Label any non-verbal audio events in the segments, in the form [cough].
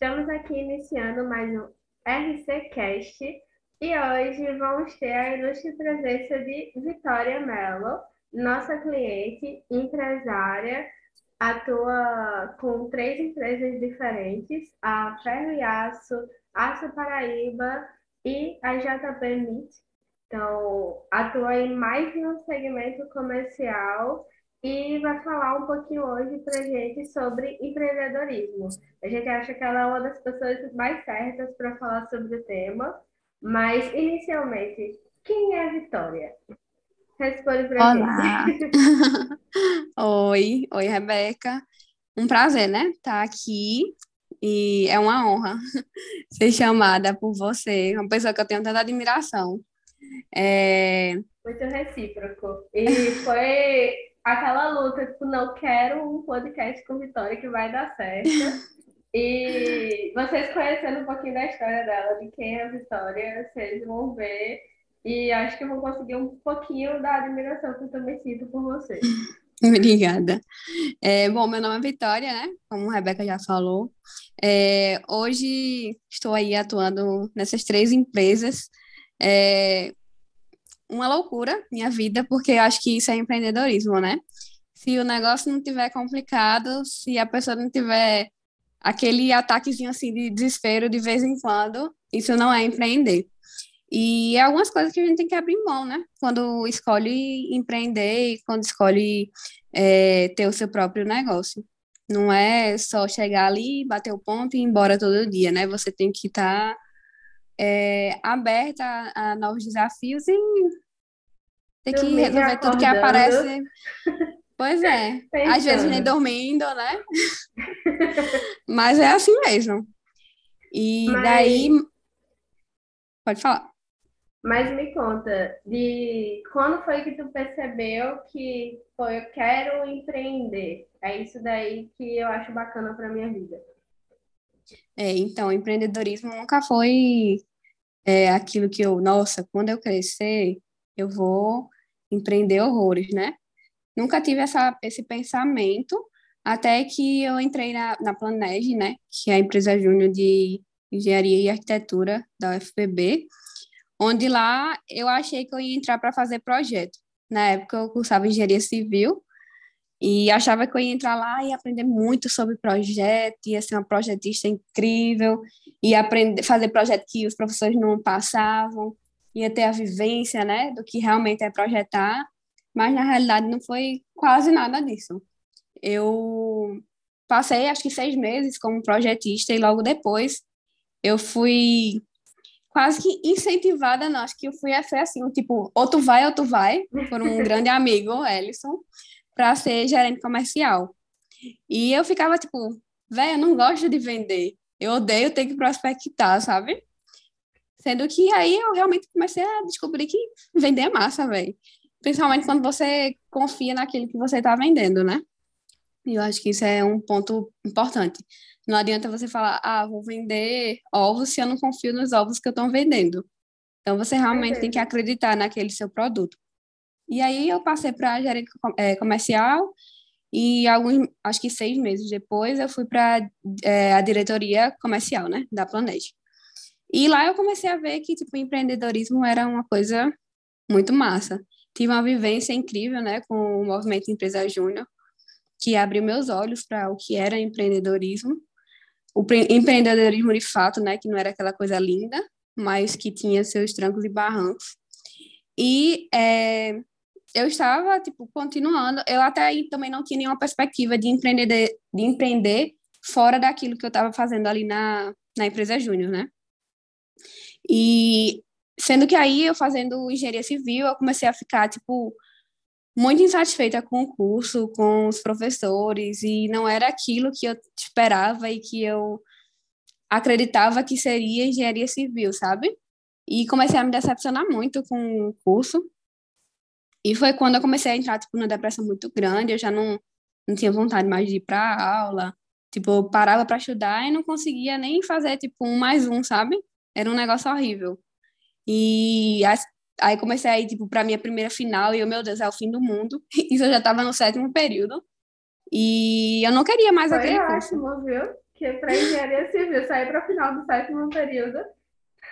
Estamos aqui iniciando mais um RCCast e hoje vamos ter a ilustre presença de Vitória Mello, nossa cliente, empresária, atua com três empresas diferentes, a Ferro e Aço, Aço Paraíba e a JP Meat. Então, atua em mais de um segmento comercial e vai falar um pouquinho hoje para a gente sobre empreendedorismo. A gente acha que ela é uma das pessoas mais certas para falar sobre o tema, mas inicialmente, quem é a Vitória? Responde para Olá. gente. [laughs] Oi, oi, Rebeca. Um prazer, né? Estar aqui e é uma honra [laughs] ser chamada por você, uma pessoa que eu tenho tanta admiração. É... Muito recíproco. E foi aquela luta, tipo, não quero um podcast com Vitória que vai dar certo. [laughs] E vocês conhecendo um pouquinho da história dela, de quem é a Vitória, vocês vão ver. E acho que vão conseguir um pouquinho da admiração que eu também sinto por vocês. [laughs] Obrigada. É, bom, meu nome é Vitória, né? Como a Rebeca já falou. É, hoje estou aí atuando nessas três empresas. É, uma loucura minha vida, porque eu acho que isso é empreendedorismo, né? Se o negócio não tiver complicado, se a pessoa não tiver aquele ataquezinho assim de desespero de vez em quando, isso não é empreender. E é algumas coisas que a gente tem que abrir mão, né? Quando escolhe empreender e quando escolhe é, ter o seu próprio negócio. Não é só chegar ali, bater o ponto e ir embora todo dia, né? Você tem que estar tá é, aberta a, a, novos desafios e ter que Dormir resolver tudo que acordando. aparece. Pois é, às vezes nem dormindo, né? [laughs] Mas é assim mesmo. E Mas- daí. Pode falar. Mas me conta, de quando foi que tu percebeu que foi, eu quero empreender? É isso daí que eu acho bacana para minha vida. É, então, empreendedorismo nunca foi é, aquilo que eu, nossa, quando eu crescer, eu vou empreender horrores, né? Nunca tive essa, esse pensamento, até que eu entrei na, na Planege, né? Que é a empresa júnior de engenharia e arquitetura da UFPB, onde lá eu achei que eu ia entrar para fazer projeto. Na época eu cursava engenharia civil, e achava que eu ia entrar lá e aprender muito sobre projeto, ia ser uma projetista incrível, ia aprender, fazer projeto que os professores não passavam, ia ter a vivência, né, do que realmente é projetar, mas na realidade não foi quase nada disso. Eu passei acho que seis meses como projetista e logo depois eu fui quase que incentivada, não, acho que eu fui foi assim, tipo, ou tu vai ou tu vai, por um [laughs] grande amigo, Ellison, para ser gerente comercial. E eu ficava tipo, velho, eu não gosto de vender. Eu odeio ter que prospectar, sabe? Sendo que aí eu realmente comecei a descobrir que vender é massa, velho. Principalmente quando você confia naquilo que você está vendendo, né? E eu acho que isso é um ponto importante. Não adianta você falar, ah, vou vender ovos se eu não confio nos ovos que eu estou vendendo. Então você realmente tem que acreditar naquele seu produto. E aí eu passei para gerente é, comercial e alguns, acho que seis meses depois eu fui para é, a diretoria comercial, né, da Planege. E lá eu comecei a ver que tipo empreendedorismo era uma coisa muito massa. Tive uma vivência incrível, né, com o movimento Empresa Júnior, que abriu meus olhos para o que era empreendedorismo. O empreendedorismo de fato, né, que não era aquela coisa linda, mas que tinha seus trancos e barrancos. E é, eu estava, tipo, continuando. Eu até aí também não tinha nenhuma perspectiva de empreender, de empreender fora daquilo que eu estava fazendo ali na, na empresa júnior, né? E sendo que aí eu fazendo engenharia civil, eu comecei a ficar, tipo, muito insatisfeita com o curso, com os professores, e não era aquilo que eu esperava e que eu acreditava que seria engenharia civil, sabe? E comecei a me decepcionar muito com o curso. E foi quando eu comecei a entrar, tipo, numa depressão muito grande, eu já não, não tinha vontade mais de ir para aula. Tipo, eu parava para estudar e não conseguia nem fazer, tipo, um mais um, sabe? Era um negócio horrível. E aí comecei a ir, tipo, para minha primeira final e eu, meu Deus, é o fim do mundo. [laughs] Isso eu já estava no sétimo período. E eu não queria mais Foi aquele curso. ótimo, viu? que para engenharia civil sair para o final do sétimo período,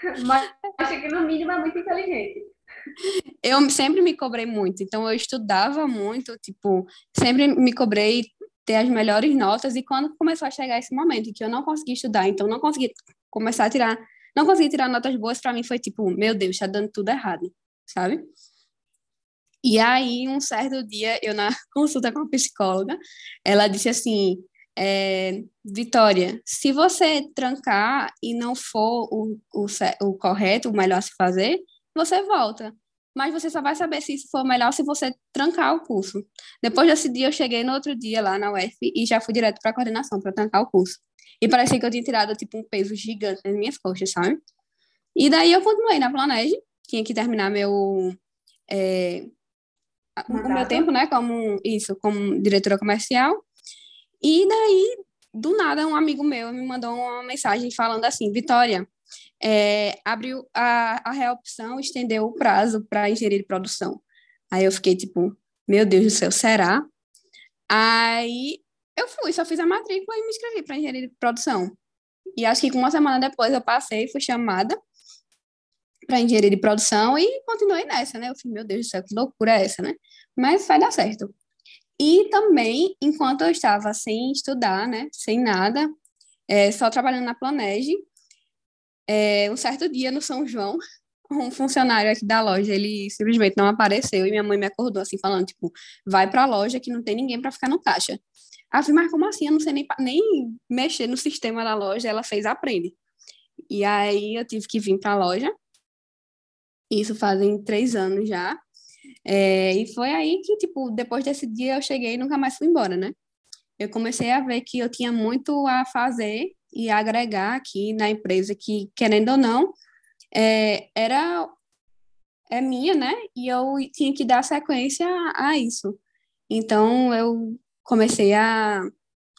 [laughs] mas acho que no mínimo é muito inteligente. [laughs] Eu sempre me cobrei muito, então eu estudava muito, tipo, sempre me cobrei ter as melhores notas e quando começou a chegar esse momento em que eu não consegui estudar, então não consegui começar a tirar, não consegui tirar notas boas, para mim foi tipo, meu Deus, tá dando tudo errado, sabe? E aí, um certo dia, eu na [laughs] consulta com a psicóloga, ela disse assim, é, Vitória, se você trancar e não for o, o, o correto, o melhor a se fazer, você volta. Mas você só vai saber se isso for melhor se você trancar o curso. Depois desse dia, eu cheguei no outro dia lá na UF e já fui direto para a coordenação para trancar o curso. E parecia que eu tinha tirado tipo um peso gigante nas minhas costas, sabe? E daí eu continuei na Planege, tinha que terminar meu é, o meu tempo, né, como isso, como diretora comercial. E daí, do nada, um amigo meu me mandou uma mensagem falando assim: Vitória, é, abriu a, a reopção, estendeu o prazo para engenharia de produção. Aí eu fiquei tipo: Meu Deus do céu, será? Aí eu fui, só fiz a matrícula e me inscrevi para engenharia de produção. E acho que uma semana depois eu passei, fui chamada para engenharia de produção e continuei nessa, né? Eu falei, meu Deus do céu, que loucura é essa, né? Mas vai dar certo. E também, enquanto eu estava sem estudar, né, sem nada, é, só trabalhando na Planege, é, um certo dia no São João, [laughs] um funcionário aqui da loja, ele simplesmente não apareceu e minha mãe me acordou assim, falando, tipo, vai para a loja que não tem ninguém para ficar no caixa. Aí eu falei, mas como assim? Eu não sei nem, nem mexer no sistema da loja. Ela fez, aprende. E aí eu tive que vir para a loja. Isso fazem três anos já. É, e foi aí que, tipo, depois desse dia eu cheguei e nunca mais fui embora, né? Eu comecei a ver que eu tinha muito a fazer e agregar aqui na empresa que, querendo ou não, é, era é minha, né? E eu tinha que dar sequência a, a isso. Então, eu comecei a,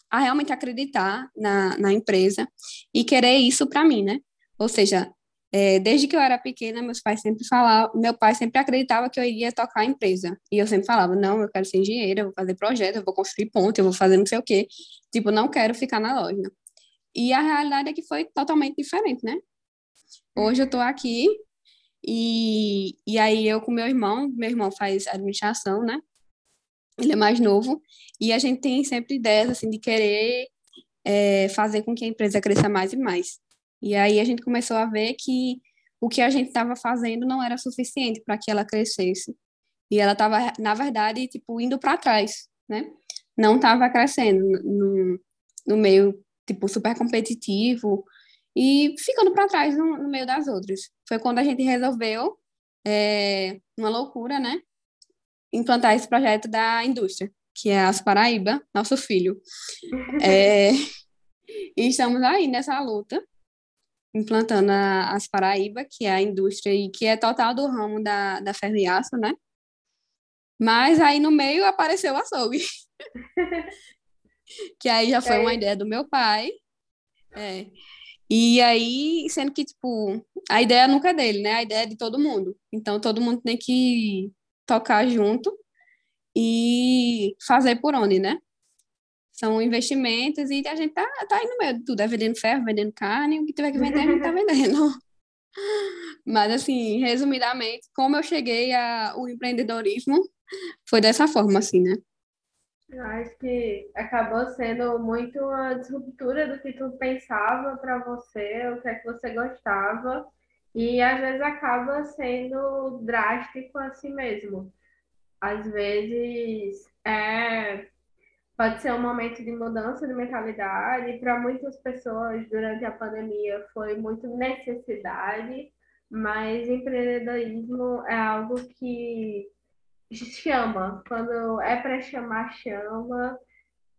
a realmente acreditar na, na empresa e querer isso para mim, né? Ou seja, é, desde que eu era pequena, meus pais sempre falavam, meu pai sempre acreditava que eu iria tocar a empresa. E eu sempre falava, não, eu quero ser engenheira, eu vou fazer projeto, eu vou construir ponte, eu vou fazer não sei o quê. Tipo, não quero ficar na loja. E a realidade é que foi totalmente diferente, né? Hoje eu tô aqui e, e aí eu com meu irmão, meu irmão faz administração, né? Ele é mais novo e a gente tem sempre ideias, assim, de querer é, fazer com que a empresa cresça mais e mais. E aí a gente começou a ver que o que a gente estava fazendo não era suficiente para que ela crescesse. E ela estava, na verdade, tipo, indo para trás, né? Não estava crescendo no, no meio, tipo, super competitivo e ficando para trás no, no, meio das outras. Foi quando a gente resolveu, é, uma loucura, né? Implantar esse projeto da indústria, que é As Paraíba, nosso filho. É, e estamos aí nessa luta implantando a, as Paraíba, que é a indústria e que é total do ramo da, da ferro e aço, né? Mas aí no meio apareceu o açougue. [laughs] que aí já foi uma ideia do meu pai. É. E aí, sendo que, tipo, a ideia nunca é dele, né? A ideia é de todo mundo. Então, todo mundo tem que tocar junto e fazer por onde, né? são investimentos e a gente tá, tá aí no meio de tudo, é vendendo ferro, vendendo carne, o que tiver que vender, a gente tá [laughs] vendendo. Mas, assim, resumidamente, como eu cheguei ao empreendedorismo, foi dessa forma, assim, né? Eu acho que acabou sendo muito a disruptura do que tu pensava para você, o que é que você gostava, e às vezes acaba sendo drástico assim mesmo. Às vezes é pode ser um momento de mudança de mentalidade. Para muitas pessoas, durante a pandemia, foi muito necessidade, mas empreendedorismo é algo que chama. Quando é para chamar, chama.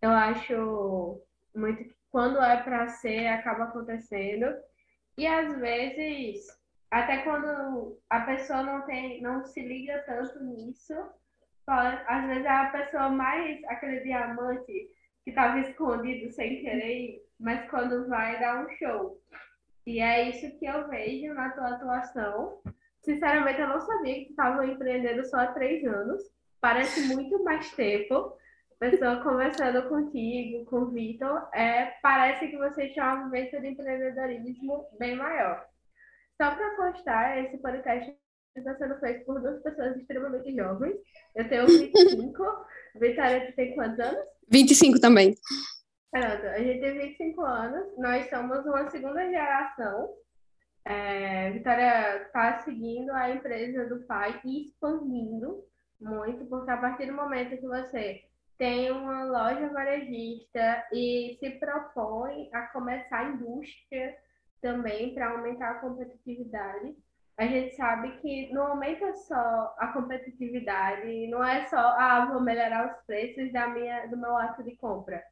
Eu acho muito que quando é para ser, acaba acontecendo. E às vezes, até quando a pessoa não tem, não se liga tanto nisso, às vezes é a pessoa mais, aquele diamante que estava escondido sem querer, mas quando vai dá um show. E é isso que eu vejo na tua atuação. Sinceramente, eu não sabia que tu estava empreendendo só há três anos. Parece muito mais tempo. pessoa conversando contigo, com o Vitor, é, parece que você tinha uma vivência de empreendedorismo bem maior. Só para constar, esse podcast está sendo feito por duas pessoas extremamente jovens. Eu tenho 25, Vitória tem quantos anos? 25 também. Pronto, a gente tem 25 anos, nós somos uma segunda geração. É, Vitória está seguindo a empresa do pai e expandindo muito, porque a partir do momento que você tem uma loja varejista e se propõe a começar a indústria também para aumentar a competitividade, a gente sabe que não aumenta só a competitividade, não é só, ah, vou melhorar os preços da minha, do meu ato de compra.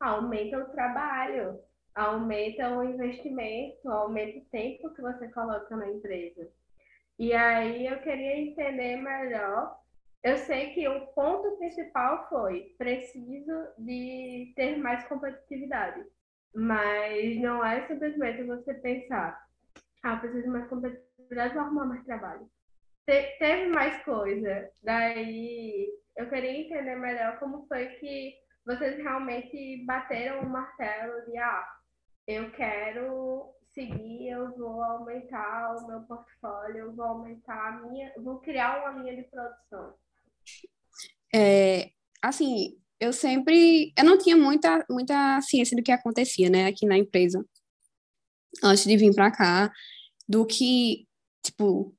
Aumenta o trabalho, aumenta o investimento, aumenta o tempo que você coloca na empresa. E aí eu queria entender melhor. Eu sei que o ponto principal foi preciso de ter mais competitividade, mas não é simplesmente você pensar, ah, preciso de mais competitividade, vou arrumar mais trabalho. Te teve mais coisa. Daí eu queria entender melhor como foi que vocês realmente bateram o martelo de ah, eu quero seguir, eu vou aumentar o meu portfólio, eu vou aumentar a minha, vou criar uma linha de produção. É, assim, eu sempre, eu não tinha muita, muita ciência do que acontecia, né, aqui na empresa, antes de vir para cá, do que, tipo,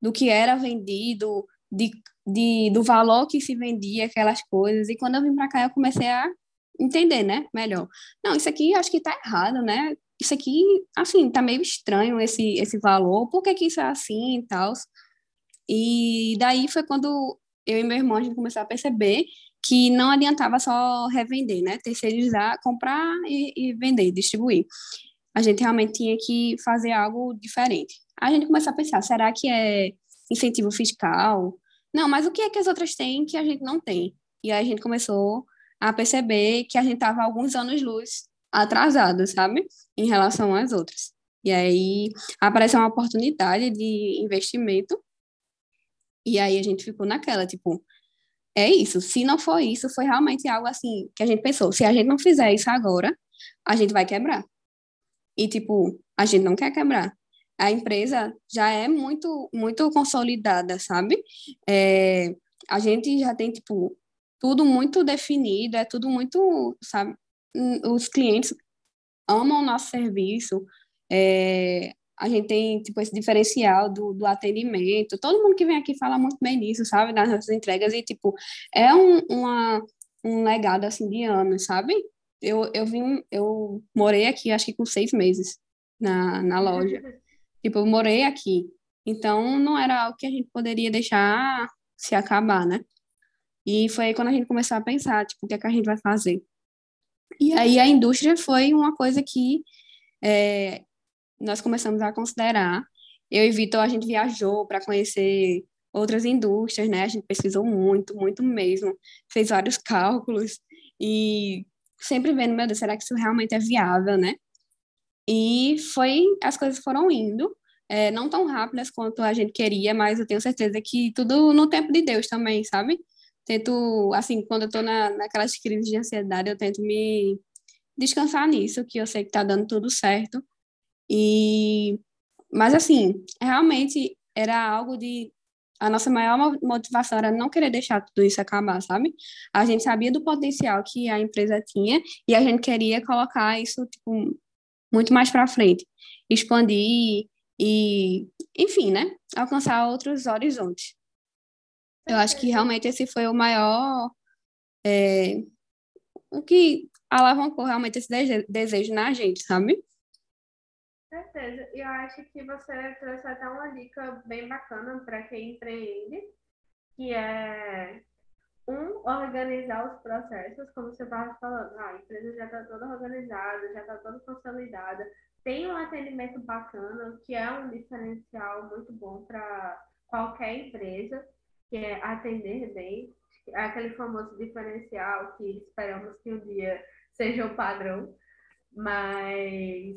do que era vendido, de, de, do valor que se vendia aquelas coisas, e quando eu vim para cá eu comecei a entender, né, melhor. Não, isso aqui acho que tá errado, né, isso aqui, assim, tá meio estranho esse, esse valor, por que que isso é assim e tal. E daí foi quando eu e meu irmão a gente começou a perceber que não adiantava só revender, né? Terceirizar, comprar e, e, vender, distribuir. A gente realmente tinha que fazer algo diferente. A gente começou a pensar, será que é incentivo fiscal? Não, mas o que é que as outras têm que a gente não tem? E aí a gente começou a perceber que a gente estava alguns anos luz atrasado, sabe? Em relação às outras. E aí apareceu uma oportunidade de investimento e aí a gente ficou naquela, tipo, é isso. Se não for isso, foi realmente algo assim que a gente pensou, se a gente não fizer isso agora, a gente vai quebrar. E tipo, a gente não quer quebrar. A empresa já é muito muito consolidada, sabe? É, a gente já tem tipo tudo muito definido, é tudo muito, sabe? Os clientes amam o nosso serviço. É, a gente tem, tipo, esse diferencial do, do atendimento. Todo mundo que vem aqui fala muito bem disso, sabe? Das nossas entregas. E, tipo, é um, uma, um legado, assim, de anos, sabe? Eu, eu vim, eu morei aqui, acho que com seis meses na, na loja. Tipo, eu morei aqui. Então, não era algo que a gente poderia deixar se acabar, né? E foi aí quando a gente começou a pensar, tipo, o que é que a gente vai fazer? E aí a indústria foi uma coisa que é, nós começamos a considerar. Eu e Vitor, a gente viajou para conhecer outras indústrias, né? A gente pesquisou muito, muito mesmo, fez vários cálculos e sempre vendo, meu Deus, será que isso realmente é viável, né? E foi, as coisas foram indo, é, não tão rápidas quanto a gente queria, mas eu tenho certeza que tudo no tempo de Deus também, sabe? Tento, assim, quando eu tô na, naquelas crises de ansiedade, eu tento me descansar nisso, que eu sei que tá dando tudo certo. E, mas assim, realmente era algo de a nossa maior motivação era não querer deixar tudo isso acabar, sabe? A gente sabia do potencial que a empresa tinha e a gente queria colocar isso tipo muito mais para frente, expandir e, enfim, né? Alcançar outros horizontes. Eu acho que realmente esse foi o maior é, o que alavancou realmente esse desejo na gente, sabe? certeza. E eu acho que você trouxe até uma dica bem bacana para quem empreende, que é um, organizar os processos, como você estava falando, ah, a empresa já está toda organizada, já está toda consolidada, tem um atendimento bacana, que é um diferencial muito bom para qualquer empresa, que é atender bem, é aquele famoso diferencial que esperamos que um dia seja o padrão, mas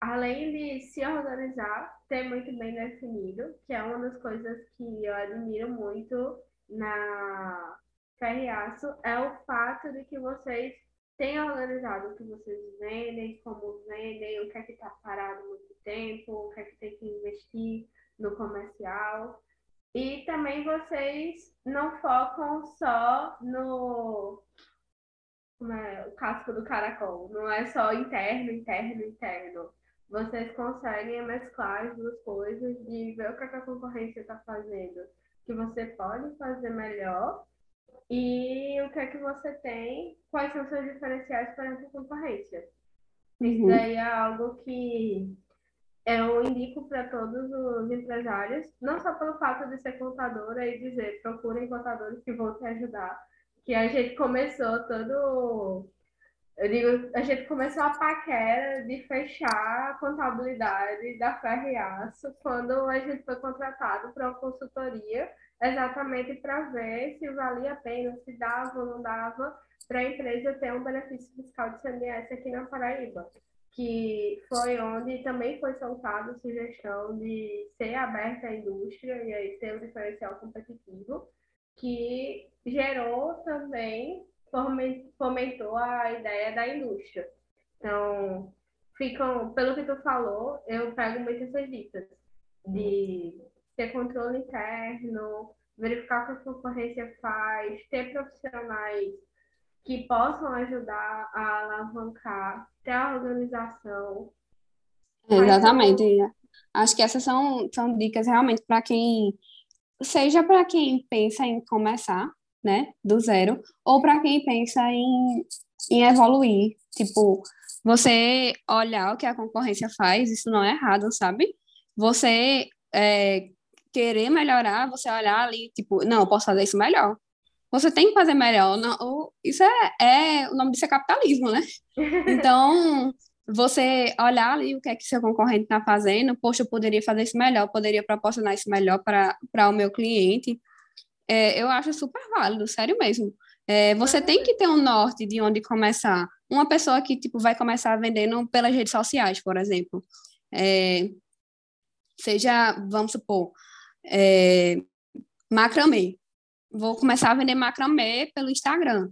além de se organizar, ter muito bem definido, que é uma das coisas que eu admiro muito na Ferriaço é o fato de que vocês têm organizado o que vocês vendem, como vendem, o que é que está parado muito tempo, o que é que tem que investir no comercial. E também vocês não focam só no como é, o casco do caracol, não é só interno, interno, interno. Vocês conseguem mesclar as duas coisas de ver o que a concorrência está fazendo, que você pode fazer melhor e o que é que você tem, quais são seus diferenciais perante a concorrência. Uhum. Isso daí é algo que eu indico para todos os empresários, não só pelo fato de ser contadora e dizer procurem contadores que vão te ajudar, que a gente começou todo. Eu digo, a gente começou a paquera de fechar a contabilidade da Ferriaço quando a gente foi contratado para uma consultoria, exatamente para ver se valia a pena, se dava ou não dava para a empresa ter um benefício fiscal de CMS aqui na Paraíba que foi onde também foi soltada a sugestão de ser aberta à indústria e aí ter um diferencial competitivo, que gerou também, fomentou a ideia da indústria. Então, ficam, pelo que tu falou, eu pego muitas essas dicas de ter controle interno, verificar o que a concorrência faz, ter profissionais que possam ajudar a alavancar até a organização. Exatamente. Acho que essas são, são dicas realmente para quem, seja para quem pensa em começar, né, do zero, ou para quem pensa em, em evoluir. Tipo, você olhar o que a concorrência faz, isso não é errado, sabe? Você é, querer melhorar, você olhar ali, tipo, não, eu posso fazer isso melhor. Você tem que fazer melhor. Não, isso é, é o nome disso é capitalismo, né? Então, você olhar ali o que é que seu concorrente está fazendo, poxa, eu poderia fazer isso melhor, poderia proporcionar isso melhor para o meu cliente. É, eu acho super válido, sério mesmo. É, você tem que ter um norte de onde começar. Uma pessoa que tipo vai começar vendendo pelas redes sociais, por exemplo, é, seja, vamos supor, é, macramê vou começar a vender macramê pelo Instagram.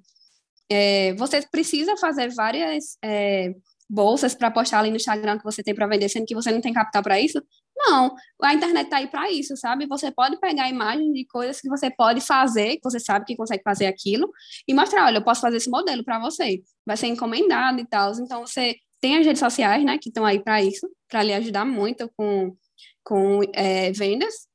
É, você precisa fazer várias é, bolsas para postar ali no Instagram que você tem para vender, sendo que você não tem capital para isso? Não, a internet está aí para isso, sabe? Você pode pegar imagens de coisas que você pode fazer, que você sabe que consegue fazer aquilo, e mostrar, olha, eu posso fazer esse modelo para você. Vai ser encomendado e tal. Então, você tem as redes sociais, né, que estão aí para isso, para lhe ajudar muito com, com é, vendas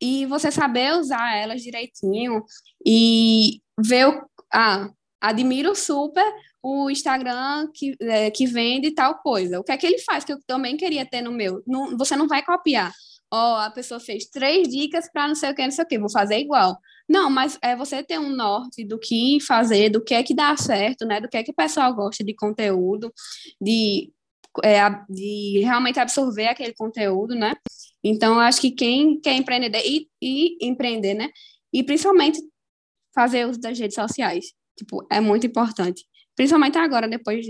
e você saber usar elas direitinho e ver o, ah, admiro super o Instagram que, é, que vende tal coisa. O que é que ele faz que eu também queria ter no meu? Não, você não vai copiar. Ó, oh, a pessoa fez três dicas para não sei o que, não sei o que, vou fazer igual. Não, mas é você ter um norte do que fazer, do que é que dá certo, né? Do que é que o pessoal gosta de conteúdo, de, é, de realmente absorver aquele conteúdo, né? Então, eu acho que quem quer empreender e, e empreender, né? E principalmente fazer uso das redes sociais, tipo, é muito importante. Principalmente agora, depois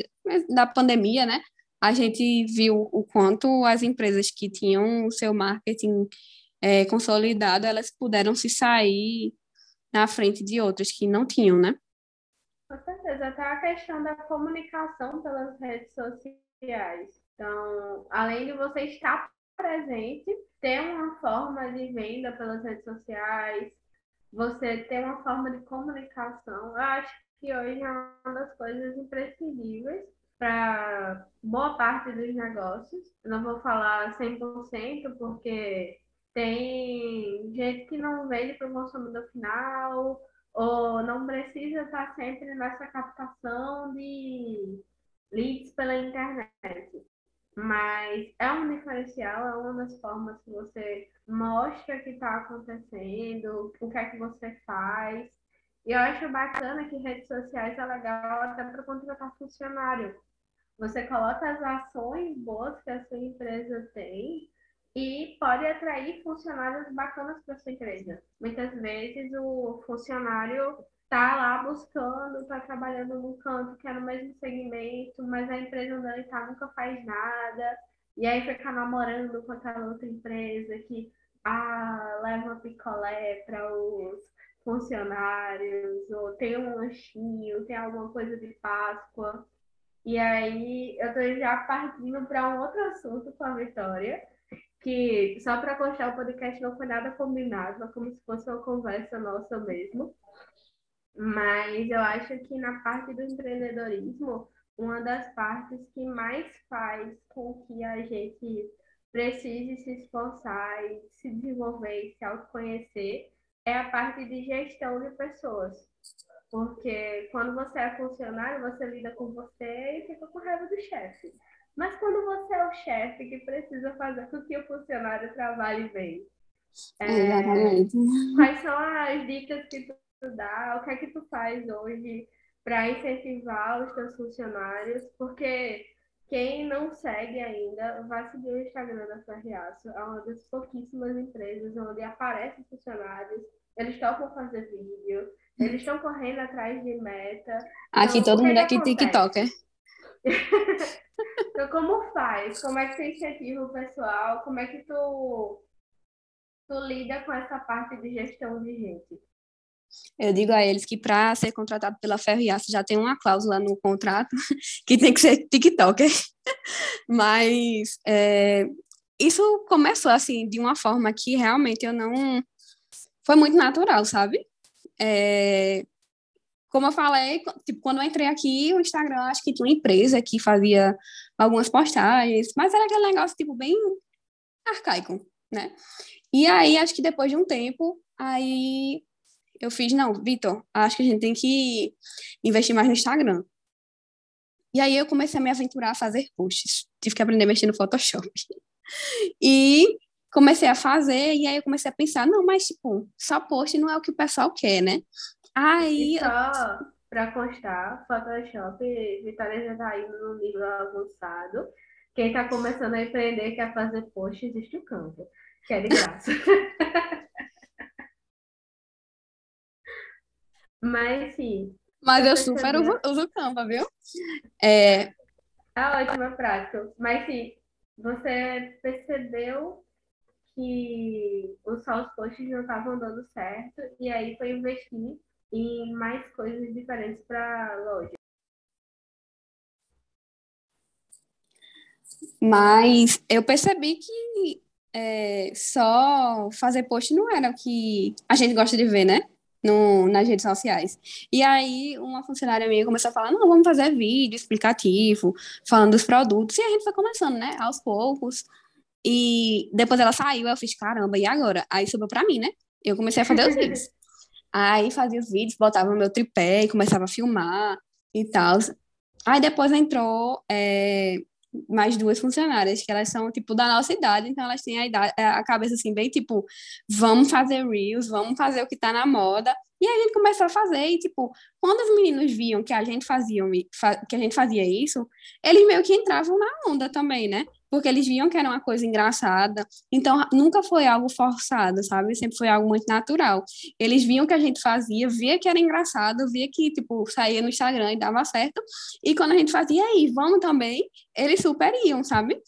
da pandemia, né? A gente viu o quanto as empresas que tinham o seu marketing é, consolidado, elas puderam se sair na frente de outras que não tinham, né? Com certeza, até a questão da comunicação pelas redes sociais. Então, além de você estar presente, ter uma forma de venda pelas redes sociais, você ter uma forma de comunicação. Eu acho que hoje é uma das coisas imprescindíveis para boa parte dos negócios. Eu não vou falar 100%, porque tem gente que não vende para o consumidor final, ou não precisa estar sempre nessa captação de leads pela internet mas é um diferencial, é uma das formas que você mostra que está acontecendo, o que é que você faz. E eu acho bacana que redes sociais é legal até para contratar funcionário. Você coloca as ações boas que a sua empresa tem e pode atrair funcionários bacanas para sua empresa. Muitas vezes o funcionário tá lá buscando, tá trabalhando num canto que é no mesmo segmento, mas a empresa onde ele tá nunca faz nada, e aí fica namorando com aquela outra empresa que ah, leva picolé para os funcionários, ou tem um lanchinho, tem alguma coisa de Páscoa. E aí eu tô já partindo para um outro assunto com a Vitória, que só para constar o podcast não foi nada combinado, é como se fosse uma conversa nossa mesmo. Mas eu acho que na parte do empreendedorismo, uma das partes que mais faz com que a gente precise se esforçar e se desenvolver e se autoconhecer é a parte de gestão de pessoas. Porque quando você é funcionário, você lida com você e fica com raiva do chefe. Mas quando você é o chefe que precisa fazer com que o funcionário trabalhe bem, é, quais são as dicas que tu dá? O que é que tu faz hoje para incentivar os teus funcionários? Porque quem não segue ainda, vai seguir o Instagram da Ferriaço. É uma das pouquíssimas empresas onde aparecem funcionários, eles topam fazer vídeo, eles estão correndo atrás de meta. Aqui então, todo mundo é aqui TikToker. [laughs] então, como faz? Como é que você incentiva o pessoal? Como é que tu, tu lida com essa parte de gestão de gente? Eu digo a eles que para ser contratado pela Ferro Aço já tem uma cláusula no contrato [laughs] que tem que ser TikToker. [laughs] Mas é, isso começou assim de uma forma que realmente eu não foi muito natural, sabe? É, como eu falei, tipo, quando eu entrei aqui, o Instagram, acho que tinha uma empresa que fazia algumas postagens, mas era aquele negócio, tipo, bem arcaico, né? E aí, acho que depois de um tempo, aí eu fiz, não, Vitor, acho que a gente tem que investir mais no Instagram. E aí eu comecei a me aventurar a fazer posts. Tive que aprender a mexer no Photoshop. [laughs] E comecei a fazer, e aí eu comecei a pensar, não, mas tipo, só post não é o que o pessoal quer, né? Aí. E só para constar, Photoshop, Vitória já tá indo no nível avançado. Quem tá começando a empreender quer fazer post, existe o campo, que é de graça. [laughs] Mas sim. Mas eu super uso, uso Canva, viu? É... É ótima prática. Mas sim, você percebeu que os seus posts não estavam dando certo e aí foi investir em mais coisas diferentes para a loja. Mas eu percebi que é, só fazer post não era o que a gente gosta de ver, né? No, nas redes sociais. E aí, uma funcionária minha começou a falar: não, vamos fazer vídeo explicativo, falando dos produtos. E a gente foi começando, né, aos poucos. E depois ela saiu, eu fiz: caramba, e agora? Aí subiu pra mim, né? Eu comecei a fazer os vídeos. [laughs] Aí fazia os vídeos, botava meu tripé e começava a filmar e tal. Aí depois entrou é, mais duas funcionárias, que elas são, tipo, da nossa idade, então elas têm a, idade, a cabeça, assim, bem, tipo, vamos fazer reels, vamos fazer o que tá na moda, e a gente começou a fazer, e, tipo, quando os meninos viam que a gente fazia, que a gente fazia isso, eles meio que entravam na onda também, né? Porque eles viam que era uma coisa engraçada. Então, nunca foi algo forçado, sabe? Sempre foi algo muito natural. Eles viam que a gente fazia, via que era engraçado, via que, tipo, saía no Instagram e dava certo. E quando a gente fazia, aí, vamos também, eles super iam, sabe?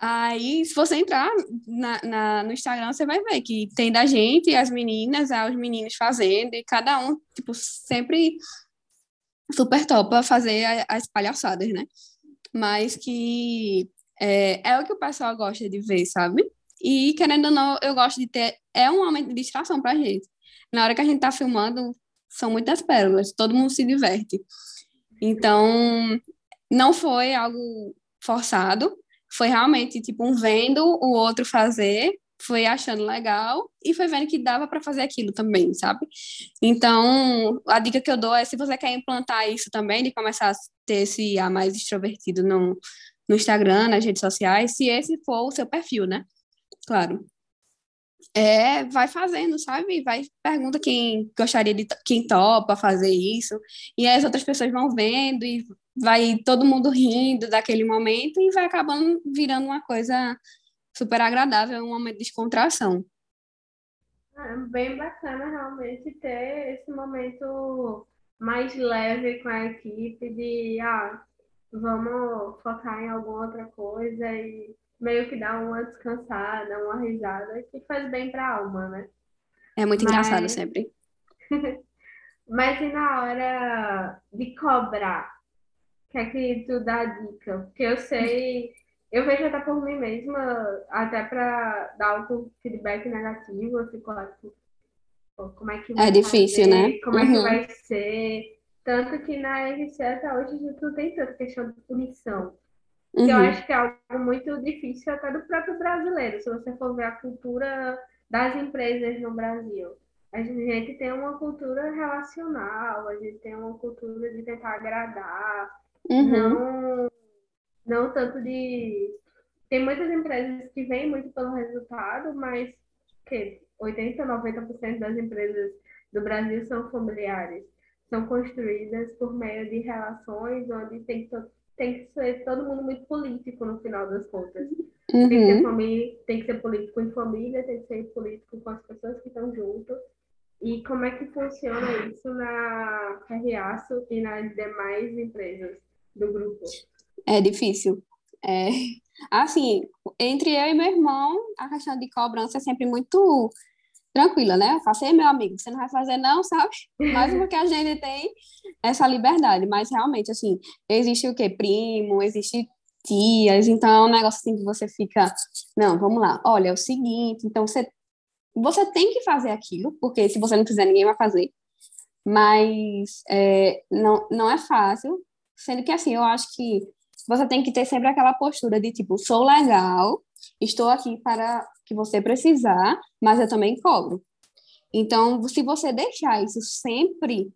Aí, se você entrar na, na, no Instagram, você vai ver que tem da gente, as meninas, os meninos fazendo, e cada um, tipo, sempre super topa fazer as palhaçadas, né? Mas que é, é o que o pessoal gosta de ver, sabe? E, querendo ou não, eu gosto de ter. É um momento de distração pra gente. Na hora que a gente tá filmando, são muitas pérolas, todo mundo se diverte. Então, não foi algo forçado, foi realmente tipo um vendo o outro fazer, foi achando legal e foi vendo que dava para fazer aquilo também, sabe? Então, a dica que eu dou é se você quer implantar isso também, de começar a ter esse ar mais extrovertido no, no Instagram, nas redes sociais, se esse for o seu perfil, né? Claro. É, vai fazendo, sabe? Vai, pergunta quem gostaria de, quem topa fazer isso, e as outras pessoas vão vendo, e vai todo mundo rindo daquele momento, e vai acabando virando uma coisa super agradável, um momento de descontração. É bem bacana realmente ter esse momento mais leve com a equipe de, ah, vamos focar em alguma outra coisa e meio que dar uma descansada, uma risada, que faz bem para a alma, né? É muito Mas... engraçado sempre. [laughs] Mas e na hora de cobrar? que é que tu dá dica? Porque eu sei, eu vejo até por mim mesma, até para dar algum feedback negativo, eu fico lá, tipo, como é que vai É difícil, fazer, né? como é que Uhum, vai ser. Tanto que na RC até hoje a gente não tem tanta questão de punição. Que eu uhum, acho que é algo muito difícil até do próprio brasileiro, se você for ver a cultura das empresas no Brasil. A gente tem uma cultura relacional, a gente tem uma cultura de tentar agradar, uhum, não, não tanto de. Tem muitas empresas que vêm muito pelo resultado, mas que 80, 90% das empresas do Brasil são familiares. São construídas por meio de relações onde tem que, tem que ser todo mundo muito político no final das contas. Tem que ser uhum. família, tem que ser político em família, tem que ser político com as pessoas que estão junto. E como é que funciona isso na Carriaço e nas demais empresas do grupo? É difícil. É, assim, entre eu e meu irmão, a questão de cobrança é sempre muito tranquila, né? Eu faço, meu amigo, você não vai fazer não, sabe? Mas porque a gente tem essa liberdade, mas realmente, assim, existe o quê? Primo, existe tias, então é um negócio assim que você fica, não, vamos lá, olha, é o seguinte, então você, você tem que fazer aquilo, porque se você não fizer, ninguém vai fazer, mas é, não, não é fácil, sendo que, assim, eu acho que você tem que ter sempre aquela postura de, tipo, sou legal, estou aqui para que você precisar, mas eu também cobro. Então, se você deixar isso sempre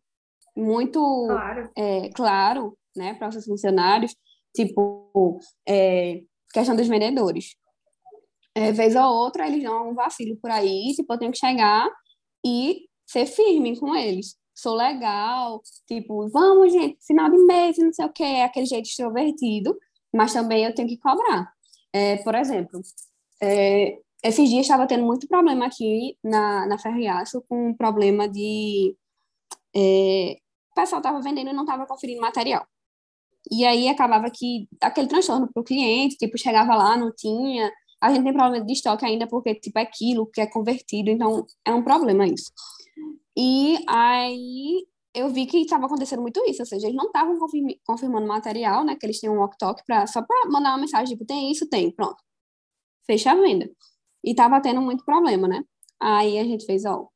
muito Claro. é, claro, né, para os seus funcionários, tipo, é, questão dos vendedores. É, vez ou outra, eles dão um vacilo por aí, tipo, eu tenho que chegar e ser firme com eles. Sou legal, tipo, vamos, gente, final de mês, não sei o quê, é aquele jeito extrovertido, mas também eu tenho que cobrar. É, por exemplo, é, esses dias estava tendo muito problema aqui na, na Ferriaço com um problema de. é, o pessoal estava vendendo e não estava conferindo material. E aí acabava que aquele transtorno para o cliente, tipo, chegava lá, não tinha. A gente tem problema de estoque ainda porque, tipo, é aquilo que é convertido, então é um problema isso. E aí eu vi que estava acontecendo muito isso, ou seja, eles não estavam confirmando material, né? Que eles tinham um walk-talk só para mandar uma mensagem, tipo, tem isso, tem, pronto, fecha a venda. E tava tendo muito problema, né? Aí a gente fez, ó,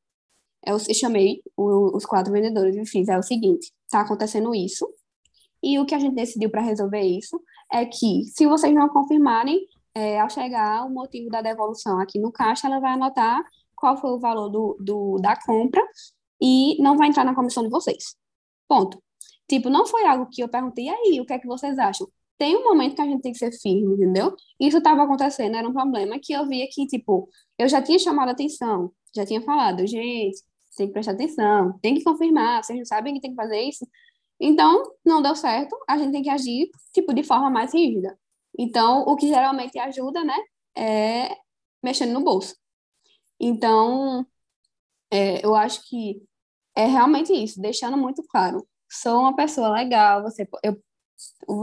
eu chamei os quatro vendedores e fiz, é o seguinte, tá acontecendo isso, e o que a gente decidiu para resolver isso é que, se vocês não confirmarem, é, ao chegar o motivo da devolução aqui no caixa, ela vai anotar qual foi o valor do, do, da compra e não vai entrar na comissão de vocês. Ponto. Tipo, não foi algo que eu perguntei, aí, o que é que vocês acham? Tem um momento que a gente tem que ser firme, entendeu? Isso estava acontecendo, era um problema que eu via que, tipo, eu já tinha chamado atenção, já tinha falado, gente, tem que prestar atenção, tem que confirmar, vocês não sabem que tem que fazer isso? Então, não deu certo, a gente tem que agir, tipo, de forma mais rígida. Então, o que geralmente ajuda, né, é mexendo no bolso. Então, é, eu acho que é realmente isso, deixando muito claro. Sou uma pessoa legal, você, eu,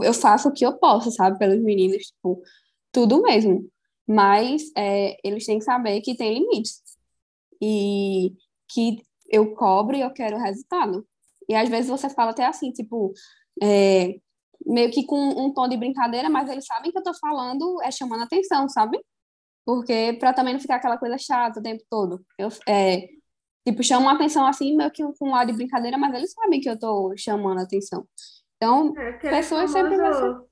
eu faço o que eu posso, sabe, pelos meninos, tipo, tudo mesmo. Mas é, eles têm que saber que tem limites e que eu cobro e eu quero resultado. E às vezes você fala até assim, tipo, é, meio que com um tom de brincadeira, mas eles sabem que eu tô falando é chamando atenção, sabe? Porque para também não ficar aquela coisa chata o tempo todo. Eu, é, tipo, chamo a atenção assim, meio que com um lado de brincadeira, mas eles sabem que eu tô chamando atenção. Então, É pessoas sempre famoso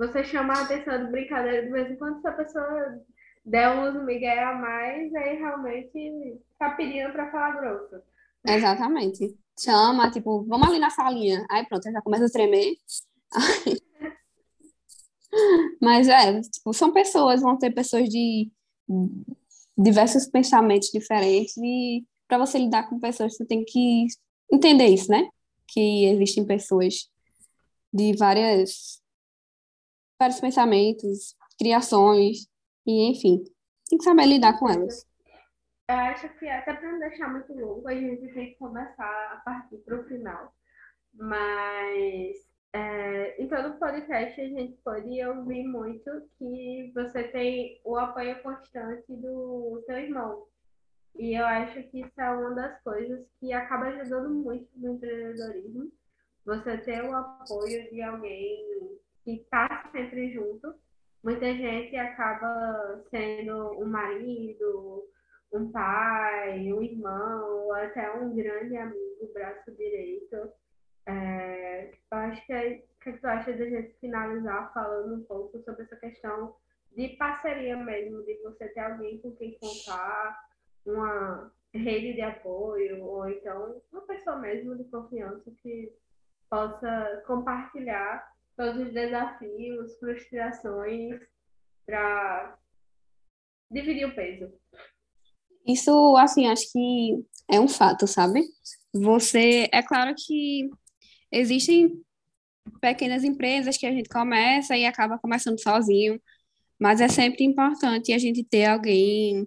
você chamar a atenção de brincadeira de vez em quando, se a pessoa der uns migué a mais, aí realmente tá pedindo pra falar grosso. Exatamente. Chama, tipo, vamos ali na salinha. Aí pronto, já começa a tremer. [laughs] Mas é, tipo, são pessoas, vão ter pessoas de diversos pensamentos diferentes e para você lidar com pessoas, você tem que entender isso, né? Que existem pessoas de várias, vários pensamentos, criações, e enfim, tem que saber lidar com elas. Eu acho que até para não deixar muito longo, a gente tem que começar a partir para o final. Mas é, em todo podcast a gente pode ouvir muito que você tem o apoio constante do seu irmão. E eu acho que isso é uma das coisas que acaba ajudando muito no empreendedorismo. Você ter o apoio de alguém que está sempre junto. Muita gente acaba sendo um marido, um pai, um irmão, até um grande amigo, braço direito. É, eu acho que, é, o que tu acha da gente finalizar falando um pouco sobre essa questão de parceria mesmo, de você ter alguém com quem contar, uma rede de apoio, ou então uma pessoa mesmo de confiança que possa compartilhar todos os desafios, frustrações, para dividir o peso. Isso, assim, acho que é um fato, sabe? Você, é claro que existem pequenas empresas que a gente começa e acaba começando sozinho, mas é sempre importante a gente ter alguém,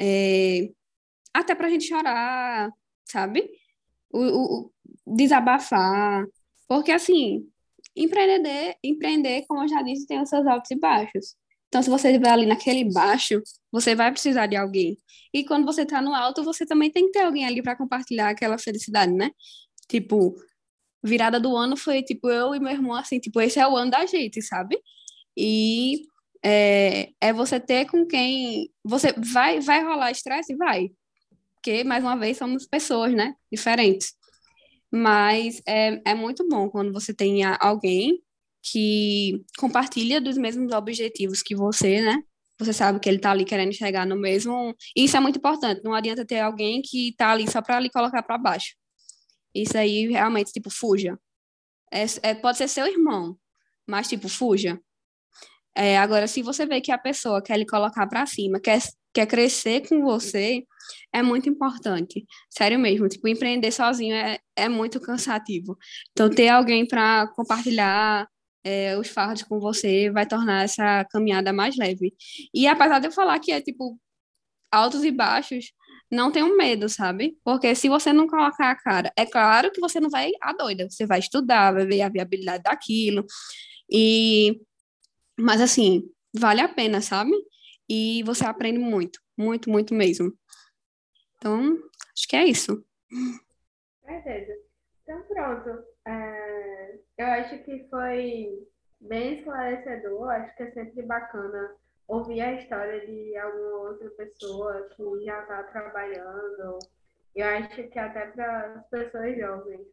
é, até para a gente chorar, sabe? O, o, desabafar, porque assim, empreender, empreender, como eu já disse, tem os seus altos e baixos. Então, se você estiver ali naquele baixo, você vai precisar de alguém. E quando você está no alto, você também tem que ter alguém ali para compartilhar aquela felicidade, né? Tipo, virada do ano foi tipo eu e meu irmão, assim, tipo, esse é o ano da gente, sabe? E é, é você ter com quem. Você vai, vai rolar estresse? Vai. Porque, mais uma vez, somos pessoas, né? Diferentes. Mas é, é muito bom quando você tem alguém que compartilha dos mesmos objetivos que você, né? Você sabe que ele tá ali querendo chegar no mesmo. Isso é muito importante. Não adianta ter alguém que tá ali só para lhe colocar para baixo. Isso aí realmente, tipo, fuja. É, é, pode ser seu irmão, mas, tipo, fuja. É, agora, se você vê que a pessoa quer lhe colocar para cima, quer, quer crescer com você, é muito importante. Sério mesmo, tipo, empreender sozinho é, é muito cansativo. Então, ter alguém para compartilhar é, os fardos com você vai tornar essa caminhada mais leve. E apesar de eu falar que é tipo altos e baixos, não tenham medo, sabe? Porque se você não colocar a cara, é claro que você não vai a doida, você vai estudar, vai ver a viabilidade daquilo. E mas assim, vale a pena, sabe? E você aprende muito, muito, muito mesmo. Então, acho que é isso. Beleza. Então, pronto. É, eu acho que foi bem esclarecedor. Acho que é sempre bacana ouvir a história de alguma outra pessoa que já está trabalhando. Eu acho que até para as pessoas jovens.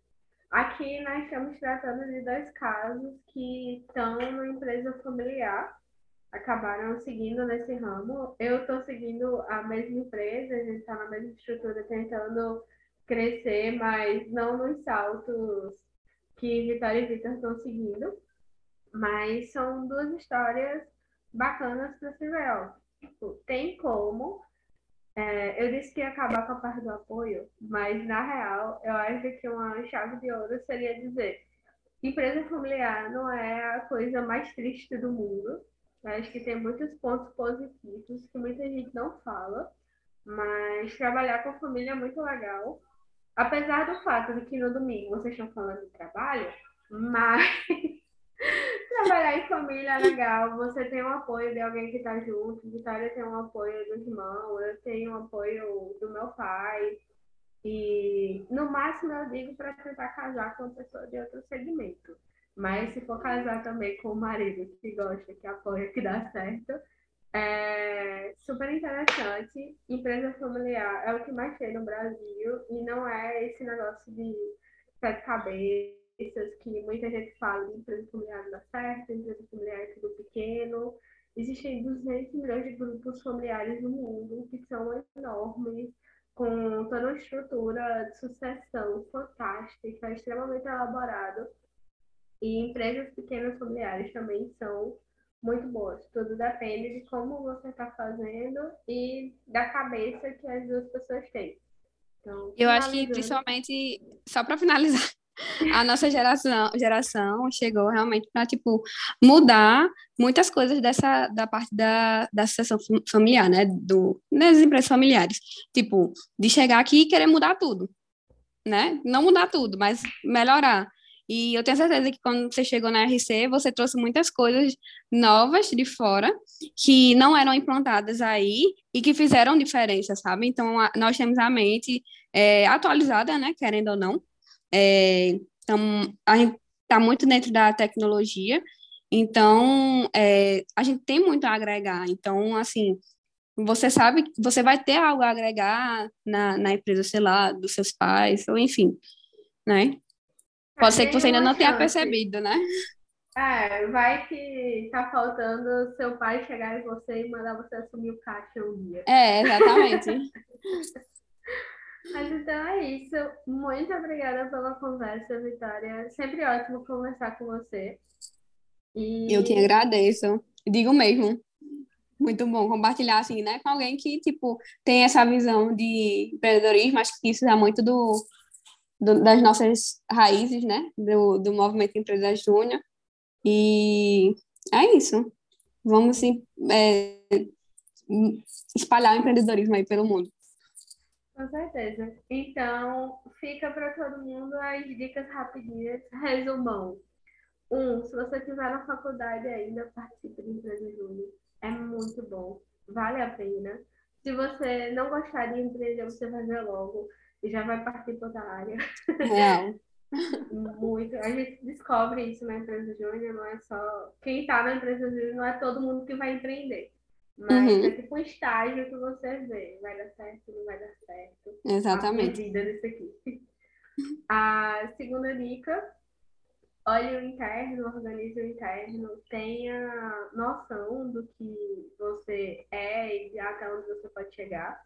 Aqui nós estamos tratando de dois casos que estão na empresa familiar, acabaram seguindo nesse ramo. Eu estou seguindo a mesma empresa, a gente está na mesma estrutura, tentando crescer, mas não nos saltos que Vitória e Vitor estão seguindo. Mas são duas histórias bacanas para se ver. Ó. Tipo, tem como. É, eu disse que ia acabar com a parte do apoio, mas na real, eu acho que uma chave de ouro seria dizer: empresa familiar não é a coisa mais triste do mundo. Eu acho que tem muitos pontos positivos que muita gente não fala, mas trabalhar com família é muito legal. Apesar do fato de que no domingo vocês estão falando de trabalho, mas [laughs] trabalhar em família é legal. Você tem o apoio de alguém que está junto. Vitória tem o apoio do irmão, tenho o apoio do meu pai. E no máximo eu digo para tentar casar com uma pessoa de outro segmento. Mas se for casar também com o marido que gosta, que apoia, que dá certo, é super interessante. Empresa familiar é o que mais tem no Brasil e não é esse negócio de sete cabeças que muita gente fala de empresa familiar não dá certo, empresa familiar é tudo pequeno. Existem 200 milhões de grupos familiares no mundo que são enormes, com toda uma estrutura de sucessão fantástica, extremamente elaborado. E empresas pequenas familiares também são muito boas. Tudo depende de como você está fazendo e da cabeça que as duas pessoas têm. Então, eu acho que principalmente, só para finalizar, a nossa geração, geração chegou realmente para tipo mudar muitas coisas dessa da parte da, da sucessão familiar, né, do das empresas familiares, tipo de chegar aqui e querer mudar tudo, né? Não mudar tudo, mas melhorar. E eu tenho certeza que quando você chegou na RC, você trouxe muitas coisas novas de fora que não eram implantadas aí e que fizeram diferença, sabe? Então, a, nós temos a mente é, atualizada, né? Querendo ou não. É, então, a gente está muito dentro da tecnologia. Então, é, a gente tem muito a agregar. Então, assim, você sabe, você vai ter algo a agregar na, na empresa, sei lá, dos seus pais, ou enfim, né? Pode ser que você ainda não tenha percebido, né? É, vai que tá faltando seu pai chegar em você e mandar você assumir o caixa um dia. É, exatamente. [laughs] Mas então é isso. Muito obrigada pela conversa, Vitória. Sempre ótimo conversar com você. E... Eu te agradeço. Digo mesmo. Muito bom compartilhar assim, né, com alguém que tipo tem essa visão de empreendedorismo, acho que isso é muito do, do das nossas raízes, né, do, do movimento Empresa Júnior. E é isso. Vamos sim, é, espalhar o empreendedorismo aí pelo mundo. Com certeza. Então, fica para todo mundo as dicas rapidinhas, resumão. Um, se você estiver na faculdade ainda, participe do Empresa Júnior é muito bom, vale a pena. Se você não gostar de empreender, você vai ver logo e já vai partir para outra área. Real. [laughs] muito. A gente descobre isso na empresa júnior, não é só. Quem está na empresa júnior não é todo mundo que vai empreender. Mas uhum. é tipo um estágio que você vê. Vai dar certo, não vai dar certo. Exatamente. A disso aqui. [laughs] A segunda dica olhe o interno, organize o interno, tenha noção do que você é e até onde você pode chegar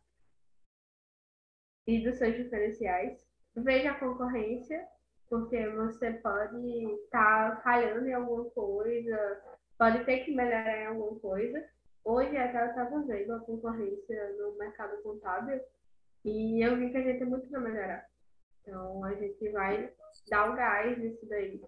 e dos seus diferenciais. Veja a concorrência, porque você pode estar tá falhando em alguma coisa, pode ter que melhorar em alguma coisa. Hoje até eu estava vendo a concorrência no mercado contábil e eu vi que a gente tem muito para melhorar. Então a gente vai dar o gás nisso daí.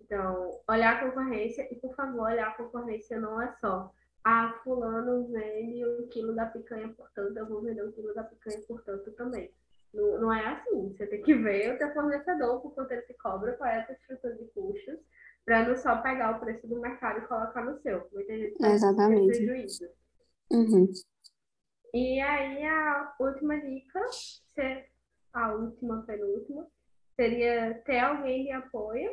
Então, olhar a concorrência, e por favor, olhar a concorrência não é só ah, fulano vende um quilo da picanha, portanto, eu vou vender um quilo da picanha, portanto, também. Não, não é assim. Você tem que ver o teu fornecedor, por quanto ele se cobra, qual é a tua estrutura de custos, para não só pegar o preço do mercado e colocar no seu. Muita gente Exatamente. prejuízo. Uhum. E aí, a última dica, a última, penúltima, seria ter alguém de apoio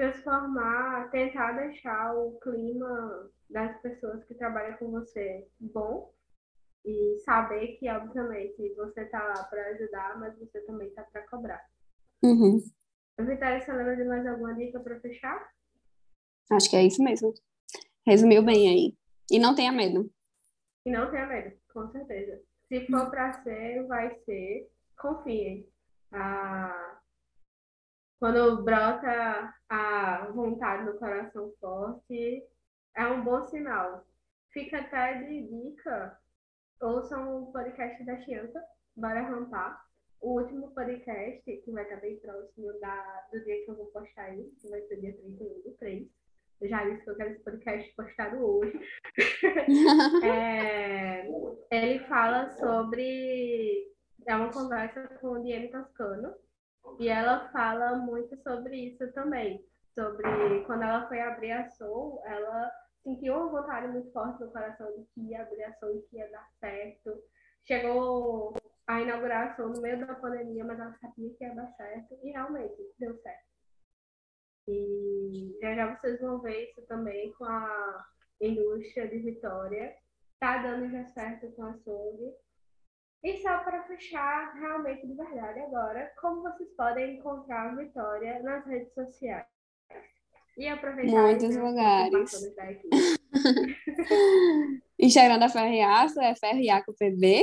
transformar, tentar deixar o clima das pessoas que trabalham com você bom e saber que, obviamente, você está lá para ajudar, mas você também está para cobrar. Uhum. Vitória, você lembra de mais alguma dica para fechar? Acho que é isso mesmo. Resumiu bem aí. E não tenha medo. E não tenha medo, com certeza. Se for para ser, vai ser. Confiem. Ah, quando brota a vontade no coração forte, é um bom sinal. Fica até de dica, ouçam o podcast da Chianta, Bora Rampar. O último podcast, que vai estar bem próximo da, do dia que eu vou postar aí, que vai ser dia 31 do 3. Eu já disse que eu quero esse podcast postado hoje. [laughs] é, ele fala sobre. É uma conversa com o Diego Toscano, e ela fala muito sobre isso também. Sobre quando ela foi abrir a Soul, ela sentiu uma vontade muito forte no coração de que ia abrir a Soul e que ia dar certo. Chegou a Soul no meio da pandemia, mas ela sabia que ia dar certo e realmente deu certo. E já já vocês vão ver isso também com a indústria de Vitória. Tá dando já certo com a Soul e só para fechar, realmente de verdade agora, como vocês podem encontrar a Vitória nas redes sociais? E aproveitar Muitos lugares. [laughs] Instagram da Ferriaço é ferriacopb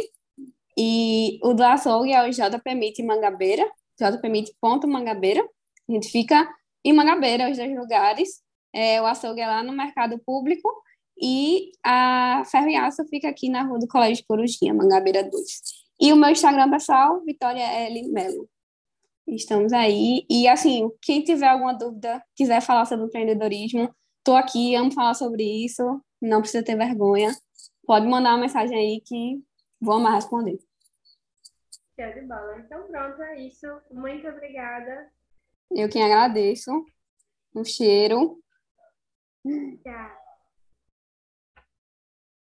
e o do açougue é o jpmit Mangabeira, jpmit.mangabeira. A gente fica em Mangabeira, os dois lugares. É, o açougue é lá no mercado público e a Ferro e Aço fica aqui na rua do Colégio Corujinha, Mangabeira 2. E o meu Instagram pessoal, Vitória L. Melo. Estamos aí. E, assim, quem tiver alguma dúvida, quiser falar sobre empreendedorismo, estou aqui, amo falar sobre isso, não precisa ter vergonha. Pode mandar uma mensagem aí que vou amar responder. Show de bola. Então, pronto, é isso. Muito obrigada. Eu quem agradeço. Um cheiro. Tchau.